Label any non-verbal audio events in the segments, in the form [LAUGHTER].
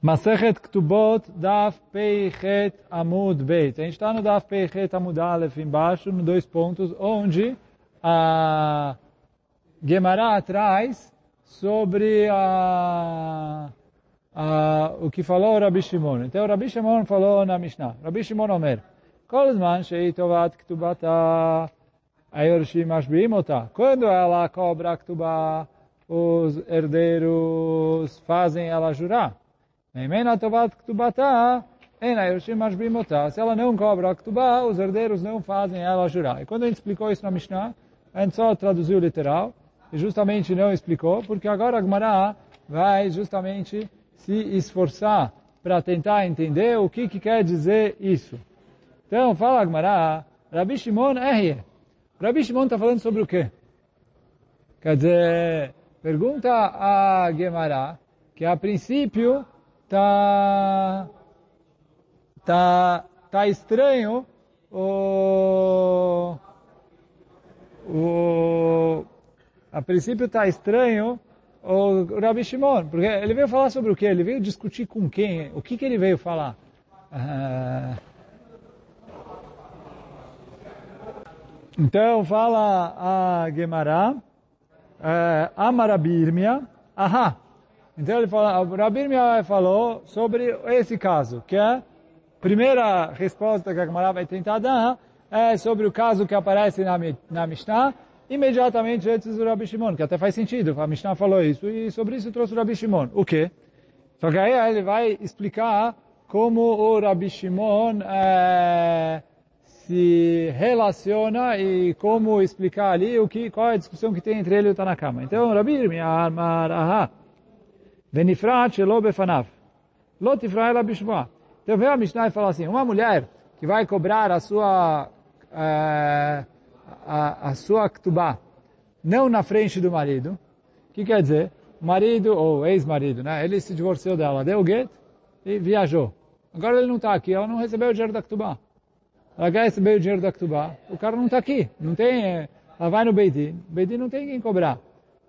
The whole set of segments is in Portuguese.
Masechet Ktubot, Daf Peichet Amud Beit. A gente está no Daf Peichet Amud Aleph embaixo, no dois pontos, onde a Gemara traz sobre a, a, o que falou o Rabi Shimon. Então, o Rabi Shimon falou na Mishnah. Rabi Shimon Omer, zman ktubata. Quando ela cobra a ktubah, os herdeiros fazem ela jurar. Se ela não cobra a ktubá, os herdeiros não fazem ela jurar. E quando a gente explicou isso na Mishnah, a gente só traduziu literal, e justamente não explicou, porque agora a Gemara vai justamente se esforçar para tentar entender o que, que quer dizer isso. Então, fala a Gemara, Rabi Shimon é Rabi Shimon está falando sobre o quê? Quer dizer, pergunta a Gemara, que a princípio tá, tá, tá estranho o, o, a princípio tá estranho o Rabi Shimon, porque ele veio falar sobre o que? Ele veio discutir com quem? O que que ele veio falar? Uh, então fala a Gemara, uh, Amarabirmia, ahá, então ele fala, o Rabir Miyai falou sobre esse caso, que é a primeira resposta que a Gemara vai tentar dar é sobre o caso que aparece na, na Mishnah, imediatamente antes do Rabi Shimon, que até faz sentido, a Mishnah falou isso, e sobre isso trouxe o Rabi Shimon. O quê? Só que aí ele vai explicar como o Rabi Shimon é, se relaciona e como explicar ali o que, qual é a discussão que tem entre ele e o Tanakama. Então, Rabi Miyai, Marahá, Venifrat shelo befanav. Lo tifra ela bishvoa. Então vem a Mishnah e fala assim, uma mulher que vai cobrar a sua, uh, a, a sua ktubá, não na frente do marido, o que quer dizer? Marido, ou ex-marido, né? ele se divorciou dela, deu o get e viajou. Agora ele não está aqui, ela não recebeu o dinheiro da ktubá. Ela quer receber o dinheiro da ktubá, o cara não está aqui, não tem, ela vai no Beidin, Beidin não tem quem cobrar.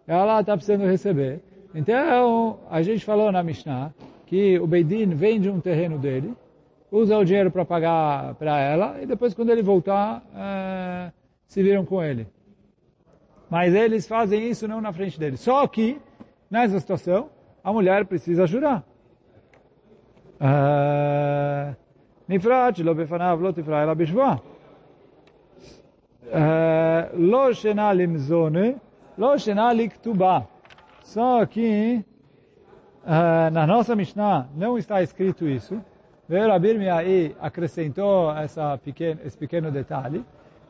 Ela está precisando receber. Então, a gente falou na Mishnah que o Beidin vende um terreno dele, usa o dinheiro para pagar para ela, e depois quando ele voltar, é, se viram com ele. Mas eles fazem isso não na frente dele. Só que, nessa situação, a mulher precisa jurar. Eh, Nifrat, ela. Eh, lo shena limzone, lo shena. Só que uh, na nossa Mishnah não está escrito isso. Veio Rabir aí acrescentou essa pequeno, esse pequeno detalhe,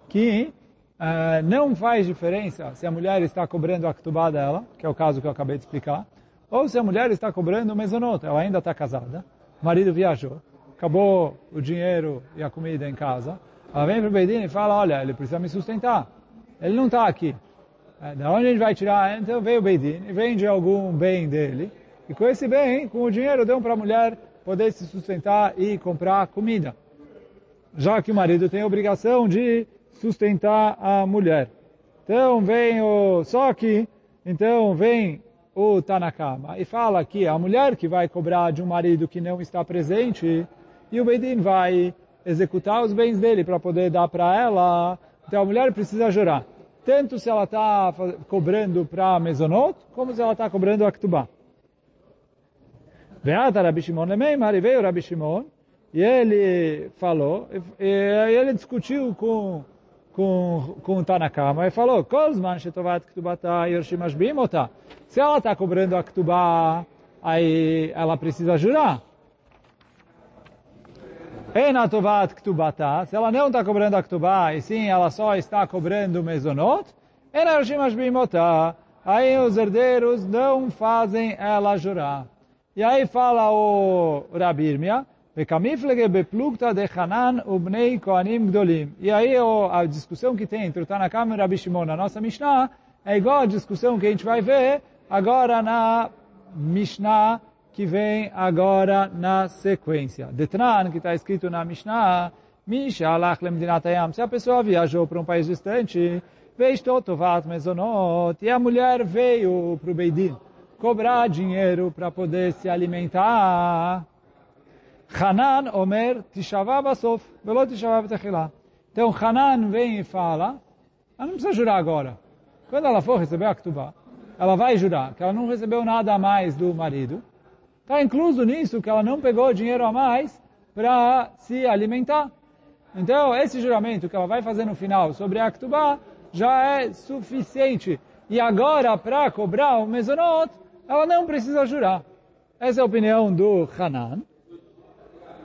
que uh, não faz diferença se a mulher está cobrando a ktubá dela, que é o caso que eu acabei de explicar, ou se a mulher está cobrando o mesonot, ela ainda está casada, o marido viajou, acabou o dinheiro e a comida em casa, ela vem para o Beidin e fala, olha, ele precisa me sustentar, ele não está aqui. É, da onde a gente vai tirar? Então veio o Beidin e vende algum bem dele. E com esse bem, com o dinheiro, deu para a mulher poder se sustentar e comprar comida. Já que o marido tem a obrigação de sustentar a mulher. Então vem o... Só que, então vem o Tanakama e fala que a mulher que vai cobrar de um marido que não está presente e o Beidin vai executar os bens dele para poder dar para ela. Então a mulher precisa jurar tanto se ela está cobrando para Mezonot, como se ela está cobrando a Ktubá. Veata Rabi Shimon Lemeimar, e veio Rabi Shimon, e ele falou, e, ele discutiu com, com, com o Tanakama, e falou, Kozman Shetovat Ktubata Yorshim Ashbim Se ela está cobrando a Ktubá, aí ela precisa jurar. Enatovat ktubata, se ela não está cobrando a ktubá, e sim ela só está cobrando mezonot, enarshim bimota, aí os herdeiros não fazem ela jurar. E aí fala o Rabirmia, Vekamiflege beplugta de Hanan ubnei koanim gdolim. E aí a discussão que tem entre o Tanakam e o Rabi Shimon na nossa Mishnah é igual a discussão que a gente vai ver agora na Mishnah que vem agora na sequência. Detran, que está escrito na Mishnah, Misha alach lemdinatayam. Se a pessoa viajou para um país distante, veio tovat mezonot, e a mulher veio para o Beidin cobrar dinheiro para poder se alimentar. Hanan Omer Tishavá Basof, Velo Tishavá. Então Hanan vem e fala, ela não precisa jurar agora. Quando ela for receber a Ktubá, ela vai jurar que ela não recebeu nada a mais do marido. Está incluso nisso que ela não pegou dinheiro a mais para se alimentar. Então, esse juramento que ela vai fazer no final sobre a Ktubá já é suficiente. E agora, para cobrar o Mezonot, ela não precisa jurar. Essa é a opinião do Hanan.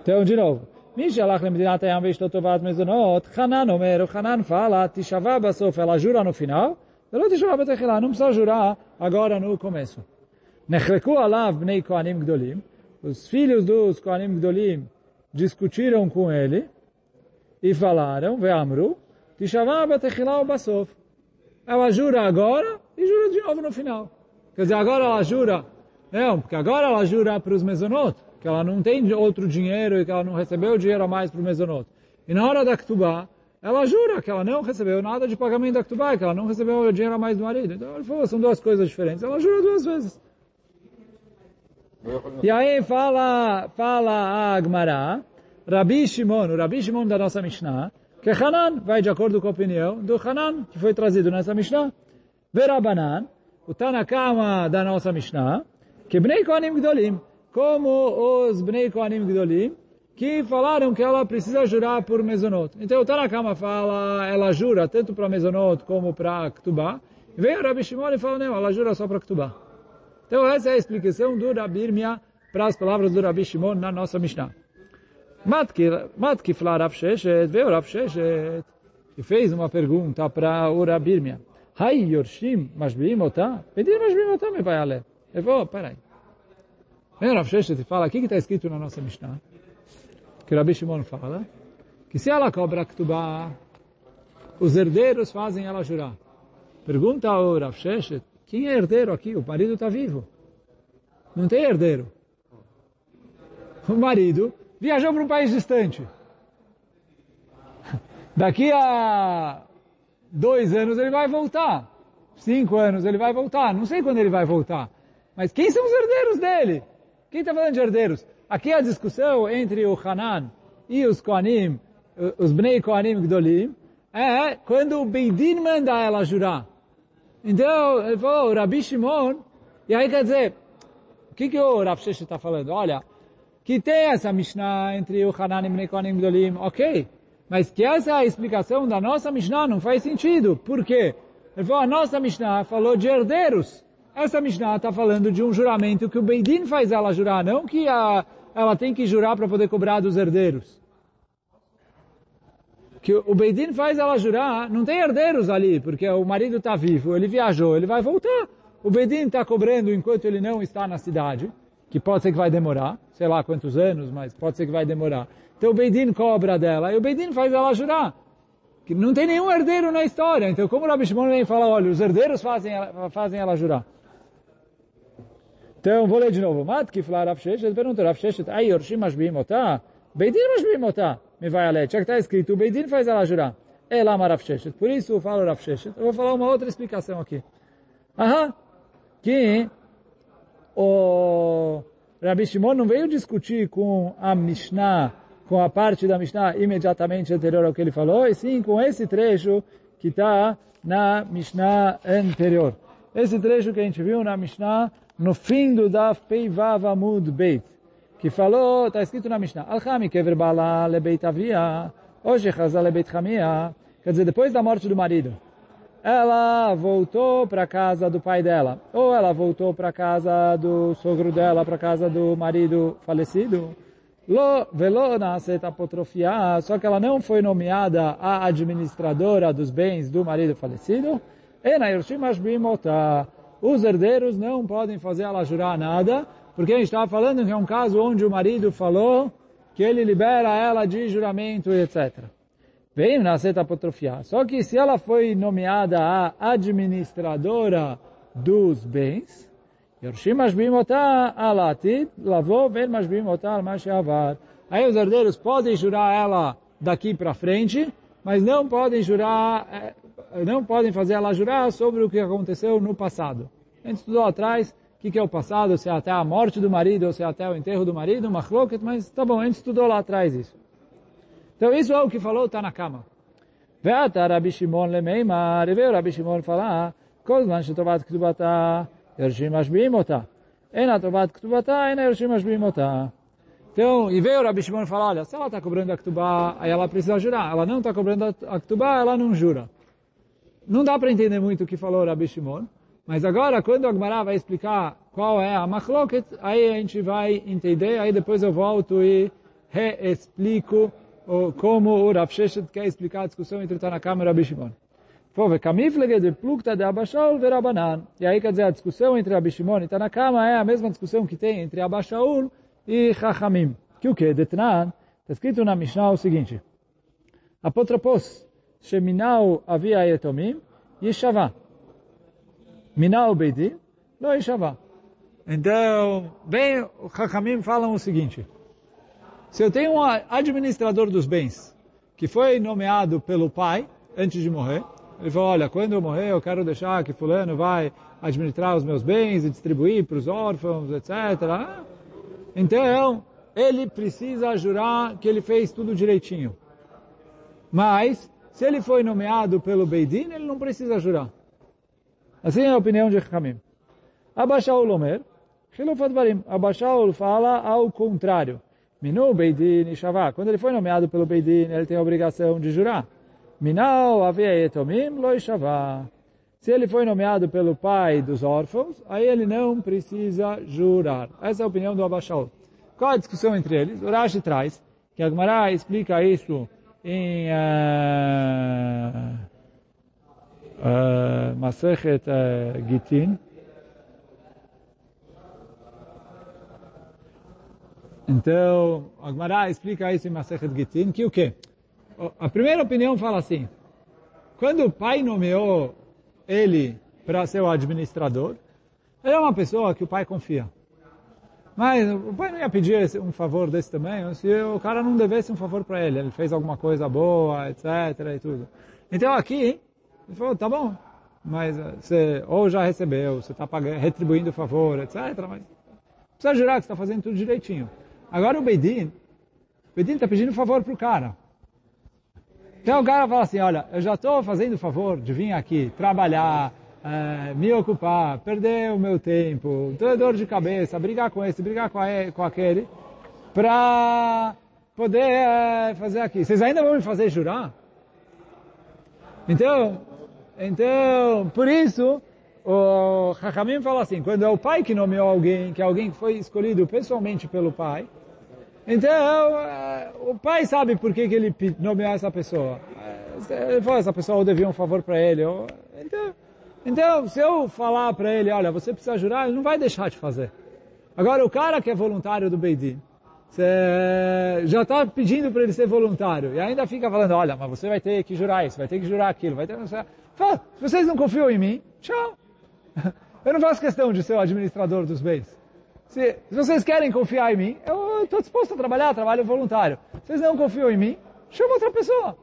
Então, de novo. מי שהלך למדינת הים ואשתו תובעת מזונות, חנן אומר, חנן fala, תשבע בסוף, ela jura no final, ולא תשבע בתחילה, não precisa jurar agora no começo. Nechleku alav bnei koanim gdolim. Os filhos dos koanim gdolim discutiram com ele e falaram, ve'amru, tishavah batechilau basof. Ela jura agora e jura de novo no final. Quer dizer, agora ela jura, não, porque agora ela jura para os mesonotos, que ela não tem outro dinheiro e que ela não recebeu dinheiro a mais para o mesonoto. E na hora da Ktubá, ela jura que ela não recebeu nada de pagamento da Ktubá, que ela não recebeu dinheiro a mais do marido. Então ele falou, são duas coisas diferentes. Ela jura duas vezes. E aí fala, fala a Agmará, Rabi Shimon, o Rabi Shimon da nossa Mishnah, que Hanan vai de acordo com a opinião do Hanan, que foi trazido nessa Mishnah. Verabanan, o Tanakama da nossa Mishnah, que Bnei Kohanim Gdolim, como os Bnei Kohanim Gdolim, que falaram que ela precisa jurar por Mezonot. Então o Tanakama fala, ela jura tanto para Mezonot como para Ktubá. Vem o Rabi Shimon e fala, não, ela jura só para Ktubá. Então essa é a explicação do Rabi Irmia para as palavras do Rabi Shimon na nossa Mishnah. Matki fala Rav Sheshet, veio Rav Sheshet e fez uma pergunta para o Rabi Irmia. Hai Yorshim Mashbim Otá? Pedir Mashbim Otá me vai a ler. Ele falou, peraí. Vem Rav Sheshet e fala, o que está escrito na nossa Mishnah? Que o Rabi Shimon fala, que se ela cobra Ktubá, os herdeiros fazem ela jurar. Pergunta ao Rav Sheshet, quem é herdeiro aqui? O marido está vivo. Não tem herdeiro. O marido viajou para um país distante. Daqui a dois anos ele vai voltar. Cinco anos ele vai voltar. Não sei quando ele vai voltar. Mas quem são os herdeiros dele? Quem está falando de herdeiros? Aqui a discussão entre o Hanan e os Kohanim, os Bnei Kohanim Gdolim, é quando o Beidin manda ela jurar. Então, ele falou, Rabi Shimon, e aí quer dizer, o que, que o Rav Shesh está falando? Olha, que tem essa Mishnah entre o Hanan e Kohanim Gdolim, ok, mas que essa é explicação da nossa Mishnah não faz sentido. Por quê? Ele falou, a nossa Mishnah falou de herdeiros. Essa Mishnah está falando de um juramento que o Beidin faz ela jurar, não que a, ela tem que jurar para poder cobrar dos herdeiros. Que o Beidin faz ela jurar, não tem herdeiros ali, porque o marido está vivo, ele viajou, ele vai voltar. O Beidin está cobrando enquanto ele não está na cidade, que pode ser que vai demorar, sei lá quantos anos, mas pode ser que vai demorar. Então o Beidin cobra dela, e o Beidin faz ela jurar. Que não tem nenhum herdeiro na história. Então como o Rabi Shimon vem falar, olha, os herdeiros fazem ela, fazem ela jurar. Então, vou ler de novo. Mat que falar Rav Sheshet, pergunta Rav Sheshet, ai, Yorshim Mashbim Otá? Beidin Mashbim Otá? Me vai a ler. Já que está escrito, o Beidin faz ela jurar. É lá Rav. Por isso eu falo Rav Sheshet. Eu vou falar uma outra explicação aqui. Aham. Que o Rabi Shimon não veio discutir com a Mishnah, com a parte da Mishnah imediatamente anterior ao que ele falou, e sim com esse trecho que está na Mishnah anterior. Esse trecho que a gente viu na Mishnah no fim do Daf Peivav Amud Beit, que falou, está escrito na Mishnah, Al-Chami kever bala lebeit avia, hoje chaza lebeit chamia, quer dizer, depois da morte do marido, ela voltou para casa do pai dela, ou ela voltou para casa do sogro dela, para casa do marido falecido, Lo, velo nascet apotrofia, só que ela não foi nomeada a administradora dos bens do marido falecido, e na os herdeiros não podem fazer ela jurar nada, porque a gente estava falando que é um caso onde o marido falou que ele libera ela de juramento e etc. Vem na seta apotrofiar. Só que se ela foi nomeada a administradora dos bens, lavou. Aí os herdeiros podem jurar ela daqui para frente, mas não podem jurar, eh, não podem fazer ela jurar sobre o que aconteceu no passado. A gente estudou atrás o que é o passado, se é até a morte do marido, ou se é até o enterro do marido, machloket, mas tá bom, a gente estudou lá atrás isso. Então isso é o que falou Está na cama. Veata Rabi Shimon lemeimar, e veio Rabi Shimon falar, kozlan shetovat ktubata, yershim ashbim. Ena tovat ktubata, ena yershim ashbim. Então, e veio o Rabi Shimon falar, olha, se ela está cobrando a Ktubá, aí ela precisa jurar. Ela não está cobrando a Ktubá, ela não jura. Não dá para entender muito o que falou o Rabi Shimon mas agora, quando o Agmará vai explicar qual é a machloket, aí a gente vai entender, aí depois eu volto e reexplico como o Rav Sheshet quer explicar a discussão entre Tanakam e Rabi Shimon. de plukta de Abashaul verabanan. E aí quer dizer, a discussão entre Rabi Shimon e Tanakama é a mesma discussão que tem entre Abashaul e Chachamim. Que o que? Detnan, está escrito na Mishnah o seguinte. Apotropos, Sheminau havia etomim, Yeshavá. Minau Beidin, Yeshavá. Então, bem, os Chachamim falam o seguinte. Se eu tenho um administrador dos bens, que foi nomeado pelo pai, antes de morrer, ele falou, olha, quando eu morrer, eu quero deixar que fulano vai administrar os meus bens e distribuir para os órfãos, etc. Então, ele precisa jurar que ele fez tudo direitinho. Mas, se ele foi nomeado pelo Beidin, ele não precisa jurar. Assim é a opinião de Hamim. Abashaul Omer, Khilufat Barim. Abashaul fala ao contrário. Minu Beidin Shavá. Quando ele foi nomeado pelo Beidin, ele tem a obrigação de jurar. Minau Avei Etomim Loi. Se ele foi nomeado pelo pai dos órfãos, aí ele não precisa jurar. Essa é a opinião do Abashaul. Qual a discussão entre eles? O Rashi traz que a Gemara explica isso em uh, Masechet Gitin. Então, a Gemara explica isso em Masechet Gitin, que o quê? A primeira opinião fala assim, quando o pai nomeou ele para ser o administrador, ele é uma pessoa que o pai confia. Mas o pai não ia pedir um favor desse também, se o cara não devesse um favor para ele, ele fez alguma coisa boa, etc. e tudo. Então aqui, ele falou, tá bom, mas você ou já recebeu, você está retribuindo o favor, etc. Mas precisa jurar que está fazendo tudo direitinho. Agora o Beidin, o Beidin está pedindo favor para o cara. Então o cara fala assim, olha, eu já estou fazendo favor de vir aqui trabalhar, é, me ocupar, perder o meu tempo, ter dor de cabeça, brigar com esse, brigar com, a, com aquele, para poder é, fazer aqui. Vocês ainda vão me fazer jurar? Então, então, por isso, o Hakamim fala assim, quando é o pai que nomeou alguém, que é alguém que foi escolhido pessoalmente pelo pai, então, é, o pai sabe por que, que ele nomeou essa pessoa. É, ele falou, essa pessoa devia um favor para ele. Então, então, se eu falar para ele, olha, você precisa jurar, ele não vai deixar de fazer. Agora, o cara que é voluntário do Beidin, você já está pedindo para ele ser voluntário e ainda fica falando, olha, mas você vai ter que jurar isso, vai ter que jurar aquilo, vai ter que... Fala, vocês não confiam em mim, tchau. [LAUGHS] Eu não faço questão de ser o administrador dos bens. Se, se vocês querem confiar em mim, eu estou disposto a trabalhar, trabalho voluntário. Se vocês não confiam em mim, chama outra pessoa.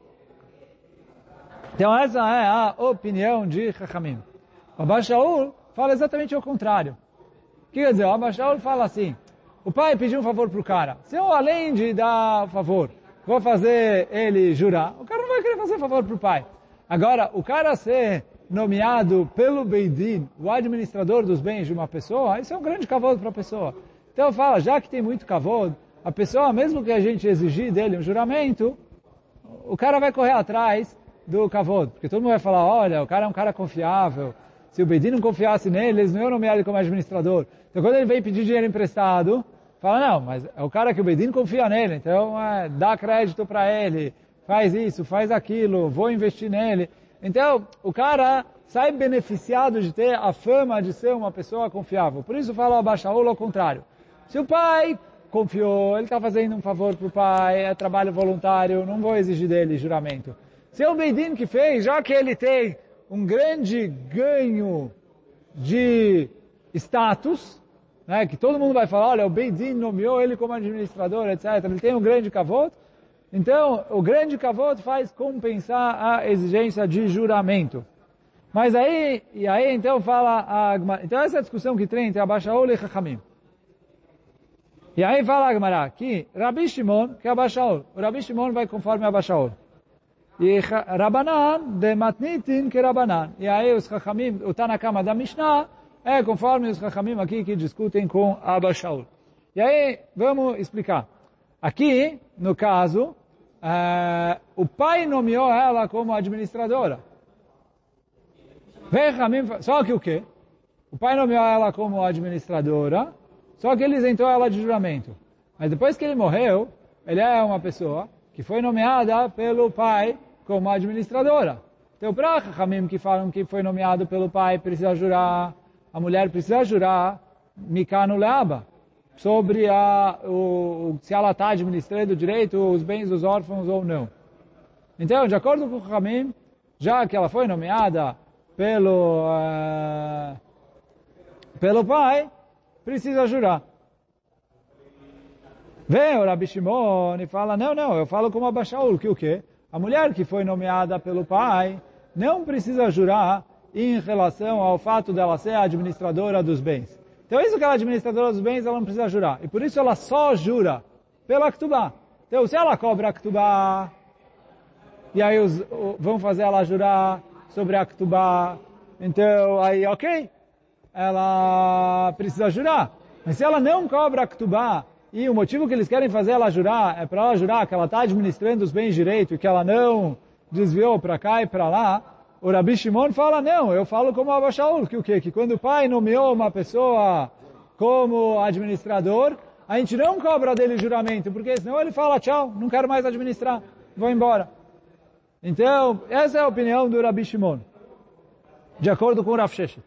Então essa é a opinião de Chachamim. O Abashaul fala exatamente o contrário. O que quer dizer? O fala assim, o pai pediu um favor para o cara. Se eu, além de dar favor, vou fazer ele jurar, o cara não vai querer fazer favor para o pai. Agora, o cara ser nomeado pelo Beidin, o administrador dos bens de uma pessoa, isso é um grande cavalo para a pessoa. Então fala, já que tem muito cavalo, a pessoa, mesmo que a gente exigir dele um juramento, o cara vai correr atrás do cavalo, porque todo mundo vai falar, olha, o cara é um cara confiável, se o Beidin não confiasse nele, eles não iam nomear ele como administrador. Então quando ele vem pedir dinheiro emprestado, fala, não, mas é o cara que o Beidin confia nele, então é, dá crédito para ele, faz isso, faz aquilo, vou investir nele. Então, o cara sai beneficiado de ter a fama de ser uma pessoa confiável. Por isso fala Abaixaola ao contrário. Se o pai confiou, ele está fazendo um favor para o pai, é trabalho voluntário, não vou exigir dele juramento. Se é o Beidin que fez, já que ele tem um grande ganho de status, né, que todo mundo vai falar, olha, o Beidin nomeou ele como administrador, etc. Ele tem um grande cavoto, então, o grande kavod faz compensar a exigência de juramento. Mas aí, e aí então fala a Agmará. Então essa é a discussão que tem entre Abashaol e Chachamim. E aí fala a Agmará que Rabi Shimon, que é Abashaol. O Rabi Shimon vai conforme Abashaol. E Rabanan, de Matnitin, que Rabanan. E aí os Chachamim, o Tanakama da Mishnah, é conforme os Chachamim aqui que discutem com Abashaol. E aí, vamos explicar. Aqui, no caso, uh, o pai nomeou ela como administradora. Só que o quê? O pai nomeou ela como administradora, só que ele isentou ela de juramento. Mas depois que ele morreu, ele é uma pessoa que foi nomeada pelo pai como administradora. Então, para Hamim que falam que foi nomeado pelo pai, precisa jurar, a mulher precisa jurar, Mikano Leaba, sobre a, o, se ela está administrando direito os bens dos órfãos ou não. Então, de acordo com o Hamim, já que ela foi nomeada pelo, uh, pelo pai, precisa jurar. Vem o Rabi Shimon e fala, não, não, eu falo como Abashaul, que o quê? A mulher que foi nomeada pelo pai não precisa jurar em relação ao fato dela ser a administradora dos bens. Então isso que ela é administradora dos bens, ela não precisa jurar. E por isso ela só jura pela Ktubá. Então se ela cobra a Ktubá, e aí os, vão fazer ela jurar sobre a Ktubá, então aí ok, ela precisa jurar. Mas se ela não cobra a Ktubá, e o motivo que eles querem fazer ela jurar é para ela jurar que ela está administrando os bens direito e que ela não desviou para cá e para lá, o Rabi Shimon fala, não, eu falo como Abba Shaul, que o quê? Que quando o pai nomeou uma pessoa como administrador, a gente não cobra dele juramento, porque senão ele fala, tchau, não quero mais administrar, vou embora. Então, essa é a opinião do Rabi Shimon, de acordo com o Rav Sheshet.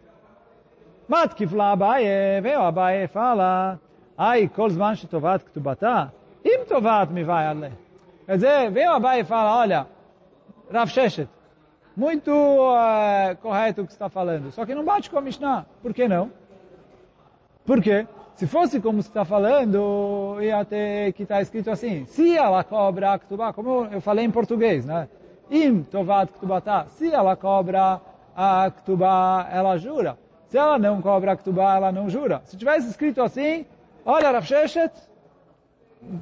Matkifla Abaye, veio Abaye fala, ai, kol zman shetovat ktubata, im tovat mi vai ale. Quer dizer, veio Abaye e fala, olha, Rav muito uh, correto o que está falando. Só que não bate com a Mishnah. Por que não? Por quê? Se fosse como está falando, ia ter que estar tá escrito assim. Se ela cobra a ktubá, como eu falei em português, né? Im tovat ktubata. Se ela cobra a ktubá, ela jura. Se ela não cobra a ktubá, ela não jura. Se tivesse escrito assim, olha, Rav Sheshet,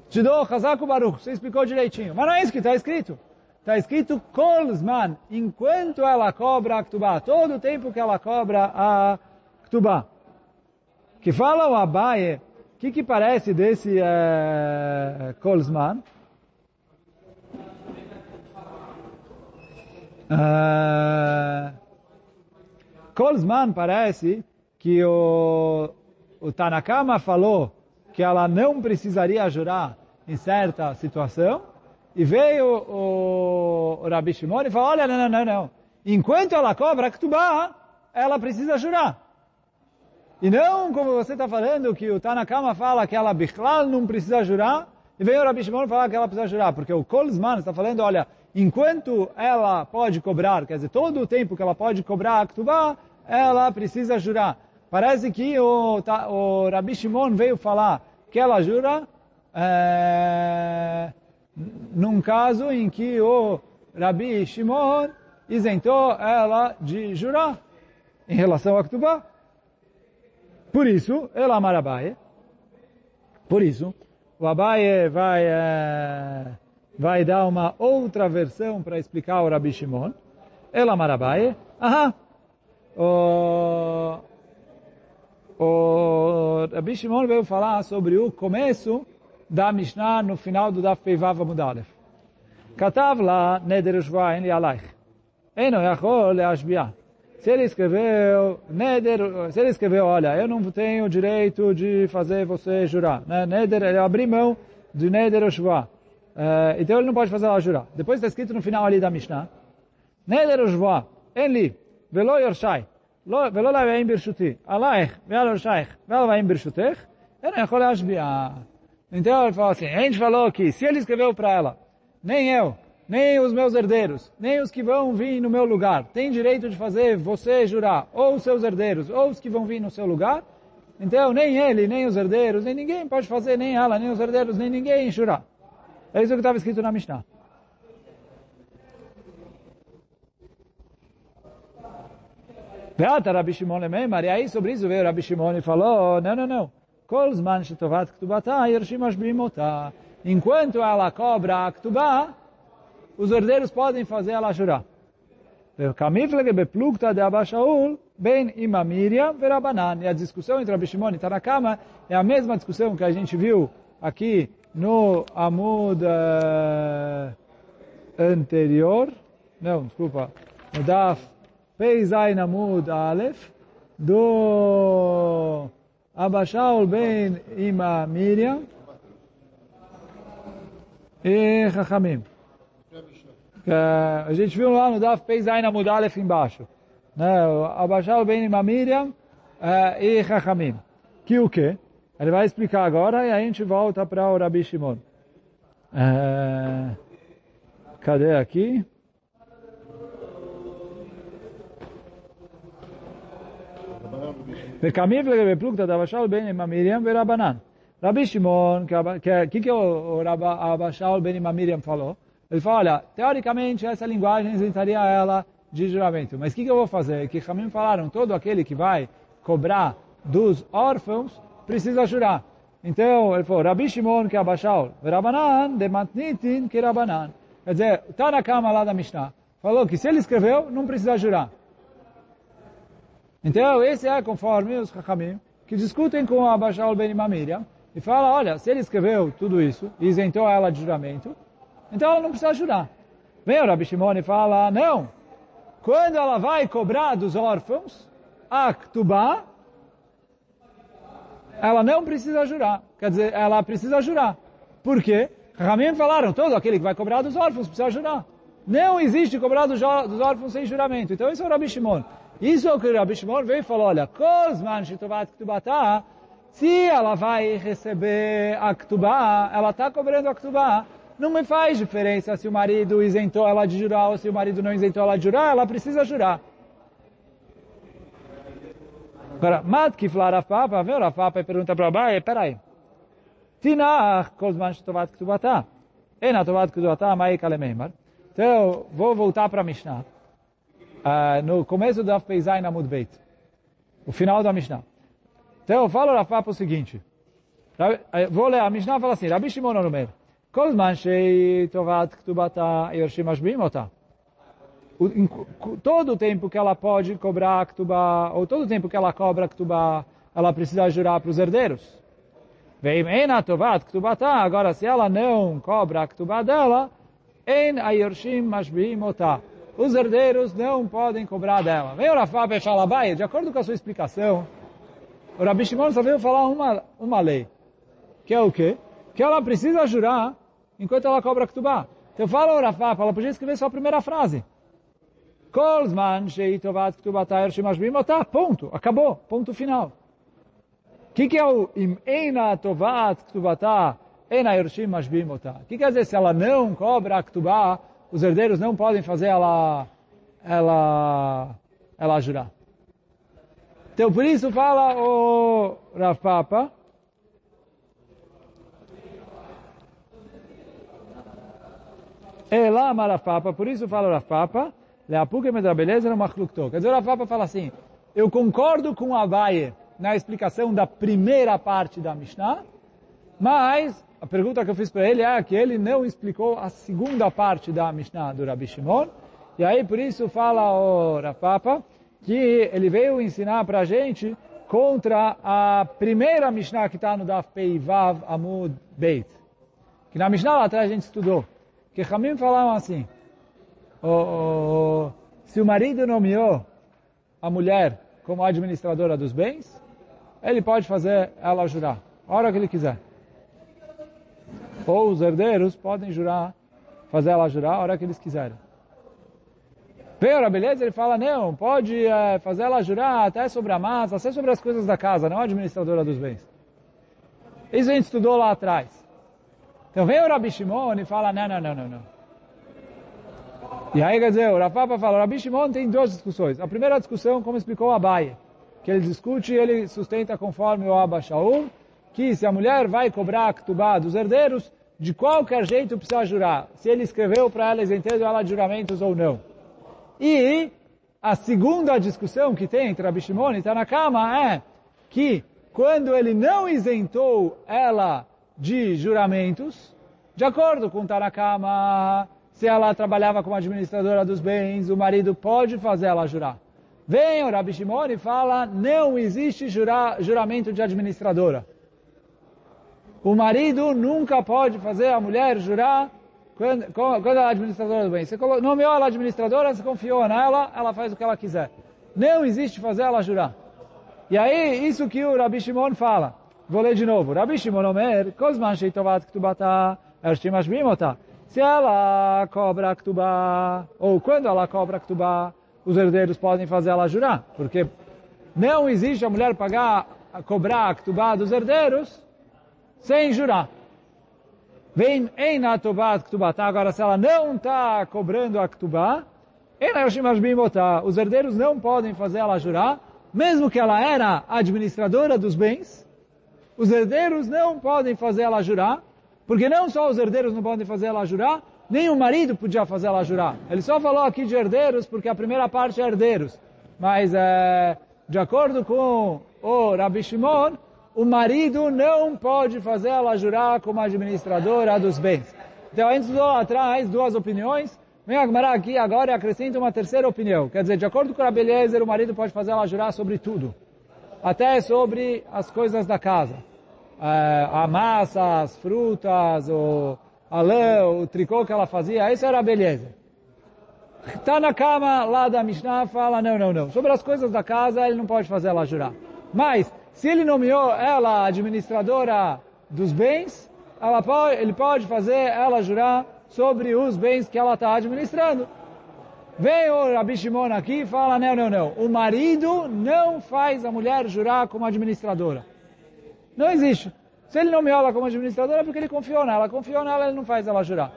te dou Hazako Baruch. Você explicou direitinho. Mas não é isso que está escrito. Está escrito Kolzman, enquanto ela cobra a Ktubá, todo o tempo que ela cobra a Ktubá. Que fala o Abaye, o que, que parece desse uh, Kolzman? Uh, Kolzman parece que o, o Tanakama falou que ela não precisaria jurar em certa situação, e veio o, o Rabi Shimon e falou, olha, não, não, não, não. Enquanto ela cobra a Ktubá, ela precisa jurar. E não como você está falando, que o Tanakama fala que ela Bichlal não precisa jurar, e veio o Rabi Shimon falar que ela precisa jurar, porque o Kolzman está falando, olha, enquanto ela pode cobrar, quer dizer, todo o tempo que ela pode cobrar a Ktubá, ela precisa jurar. Parece que o, o Rabi Shimon veio falar que ela jura é, num caso em que o Rabi Shimon isentou ela de jurar em relação a Ktubá. Por isso, ela amar Abaye. Por isso, o Abaye vai, é, vai dar uma outra versão para explicar o Rabi Shimon. Ela amar Abaye. Aham. O, o Rabi Shimon veio falar sobre o começo da Mishnah no final do Daf Peivav Amudalef. Katav lá Neder Ushuain Lialaich. Eno Yachol Leashbiah. Se ele escreveu, Neder, se ele escreveu, olha, eu não tenho o direito de fazer você jurar. Né? Neder, ele abriu mão de Neder Ushuah. Eh, uh, então ele não pode fazer ela jurar. Depois está escrito no final ali da Mishnah. Neder Ushuah, Enli, Velo Yorshai, Velo Lavaim Birshuti, Alaich, Velo Yorshai, Velo Lavaim Birshutech, Eno Yachol Leashbiah. Então ele fala assim, a gente falou que se ele escreveu para ela, nem eu, nem os meus herdeiros, nem os que vão vir no meu lugar, tem direito de fazer você jurar, ou os seus herdeiros, ou os que vão vir no seu lugar, então nem ele, nem os herdeiros, nem ninguém pode fazer, nem ela, nem os herdeiros, nem ninguém jurar. É isso que estava escrito na Mishnah. Beata Rabi Shimon Lememar, e aí sobre isso veio Rabi Shimon e falou, não, não, não, Ashbimota. Enquanto ela cobra a ktubá, os herdeiros podem fazer ela jurar. Kamiflege beplugta de Abashaul, ben ima Miriam. E a discussão entre Rabi Shimon e Tanakama é a mesma discussão que a gente viu aqui no Amud uh, anterior, não, desculpa, no Daf Peizain Amud Aleph, do Abashaul ben ima Miriam e Chachamim. A gente viu lá no Daf Peizain Amud Aleph embaixo. Né? Abashaul ben ima Miriam e Chachamim. Que o quê? Ele vai explicar agora e a gente volta para o Rabi Shimon. cadê aqui? Vekamiv legeplugta davashal ben imamiriam verabanan. Rabi Shimon, que, que, que o, o Rabashal ben imamiriam falou? Ele falou: olha, teoricamente essa linguagem isentaria ela de juramento. Mas o que, que eu vou fazer? Que Ramim falaram, todo aquele que vai cobrar dos órfãos precisa jurar. Então, ele falou, Rabi Shimon que abaixou, Rabanan de Matnitin que Rabanan. Quer dizer, está na cama lá da Mishnah. Falou que se ele escreveu, não precisa jurar. Então, esse é conforme os Chachamim, que discutem com a Bashal Ben Miriam, e fala, olha, se ele escreveu tudo isso, e isentou ela de juramento, então ela não precisa jurar. Vem o Rabi Shimon e fala, não, quando ela vai cobrar dos órfãos, a Ktubá, ela não precisa jurar. Quer dizer, ela precisa jurar. Por quê? Ramim falaram, todo aquele que vai cobrar dos órfãos precisa jurar. Não existe cobrar dos órfãos sem juramento. Então, esse é o Rabi Shimon. Isso é o que Rabi Shimon veio e falou, olha, Kozman Shitovat Ktubata, se ela vai receber a Ktubá, ela está cobrando a Ktubá, não me faz diferença se o marido isentou ela de jurar ou se o marido não isentou ela de jurar, ela precisa jurar. Agora, Mat Kifla Rafapa, vem o Rafapa e pergunta para o Abai, peraí, Tinach Kozman Shitovat Ktubata, Ena Tovat Ktubata, Mai Kalemeimar. Então, vou voltar para a Mishnah uh, no começo da Peizai na Mudbeit, o final da Mishnah. Então eu falo Rafa o seguinte, vou ler, a Mishnah fala assim, Rabi Shimon Omer, כל זמן שהיא תובעת כתובתה יורשים משביעים אותה. Todo o tempo que ela pode cobrar a ktubá, ou todo o tempo que ela cobra a ktubá, ela precisa jurar para os herdeiros. Vem ena tovat ktubata, agora se ela não cobra a ktubá dela, en ayorshim mashbiim otah os herdeiros não podem cobrar dela. Vem o Rafab fala, vai, de acordo com a sua explicação, o Rabi Shimon só veio falar uma, uma lei, que é o quê? Que ela precisa jurar enquanto ela cobra Ktubá. Então fala o Rafab, ela podia escrever só a primeira frase. Kolzman ponto, acabou, ponto final. O que, que é o? O que quer dizer se ela não cobra a Ktubá, os herdeiros não podem fazer ela, ela, ela jurar. Então, por isso fala o Rav Papa, Ela Rav Papa, por isso fala o Rav Papa, Leapuke Medrabeleza no Machlukto. Quer dizer, o Rav Papa fala assim, eu concordo com o Abaye na explicação da primeira parte da Mishnah, mas a pergunta que eu fiz para ele é que ele não explicou a segunda parte da Mishnah do Rabi Shimon. E aí, por isso, fala o Rafapa que ele veio ensinar para a gente contra a primeira Mishnah que está no Daf Peivav Amud Beit. Que na Mishnah lá atrás a gente estudou. Que Hamim falavam assim, o, o, se o marido nomeou a mulher como administradora dos bens, ele pode fazer ela jurar, a hora que ele quiser ou os herdeiros podem jurar, fazer ela jurar a hora que eles quiserem. Veio beleza? Ele fala, não, pode é, fazer ela jurar até sobre a massa, até sobre as coisas da casa, não a administradora dos bens. Isso a gente estudou lá atrás. Então vem o Rabi Shimon e fala, não, não, não, não, não. E aí, quer dizer, o Rafapa fala, o Rabi Shimon tem duas discussões. A primeira discussão, como explicou o Abaye, que ele discute e ele sustenta conforme o Abba Shaul, que se a mulher vai cobrar a ktubá dos herdeiros, de qualquer jeito precisa jurar. Se ele escreveu para ela isentando ela de juramentos ou não. E a segunda discussão que tem entre Rabi Shimon e Tanakama é que quando ele não isentou ela de juramentos, de acordo com Tanakama, se ela trabalhava como administradora dos bens, o marido pode fazer ela jurar. Vem o Rabi Shimon e fala, não existe jura, juramento de administradora. O marido nunca pode fazer a mulher jurar quando, quando ela é administradora do bem. Você nomeou ela administradora, você confiou nela, ela faz o que ela quiser. Não existe fazer ela jurar. E aí, isso que o Rabi Shimon fala. Vou ler de novo. Rabi Shimon Omer, Kozman Sheitovat Ktubata, Ershtimash Bimota. Se ela cobra Ktubá, ou quando ela cobra Ktubá, os herdeiros podem fazer ela jurar. Porque não existe a mulher pagar, cobrar a Ktubá dos herdeiros sem jurar. Vem em Natobat Ktubá. Tá? Agora, se ela não está cobrando a Ktubá, os herdeiros não podem fazer ela jurar, mesmo que ela era administradora dos bens, os herdeiros não podem fazer ela jurar, porque não só os herdeiros não podem fazer ela jurar, nem o marido podia fazer ela jurar. Ele só falou aqui de herdeiros, porque a primeira parte é herdeiros. Mas, é, de acordo com o Rabi Shimon, o marido não pode fazer ela jurar como administradora dos bens. Então, a estudou atrás duas opiniões. Vem a Gemara aqui agora e acrescenta uma terceira opinião. Quer dizer, de acordo com o Rabeliezer, o marido pode fazer ela jurar sobre tudo. Até sobre as coisas da casa. É, a massa, as frutas, o, a lã, o tricô que ela fazia. Isso era a beleza. Está na cama lá da Mishnah, fala, não, não, não. Sobre as coisas da casa, ele não pode fazer ela jurar. Mas, se ele nomeou ela administradora dos bens, pode, ele pode fazer ela jurar sobre os bens que ela está administrando. Vem o Rabi Shimon aqui e fala, não, não, não. O marido não faz a mulher jurar como administradora. Não existe. Se ele nomeou ela como administradora é porque ele confiou nela. Confiou nela, ele não faz ela jurar.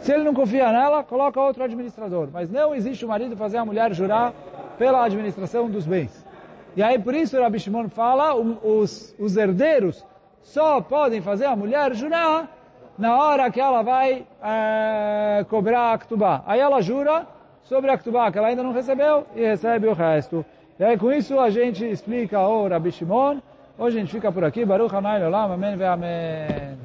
Se ele não confia nela, coloca outro administrador. Mas não existe o marido fazer a mulher jurar pela administração dos bens. E aí por isso o Rabi Shimon fala, os, os herdeiros só podem fazer a mulher jurar na hora que ela vai é, cobrar a Ktubá. Aí ela jura sobre a Ktubá, que ela ainda não recebeu, e recebe o resto. E aí com isso a gente explica o Rabi Shimon. Hoje a gente fica por aqui. Baruch Hanai Olam. Amém ve Amém.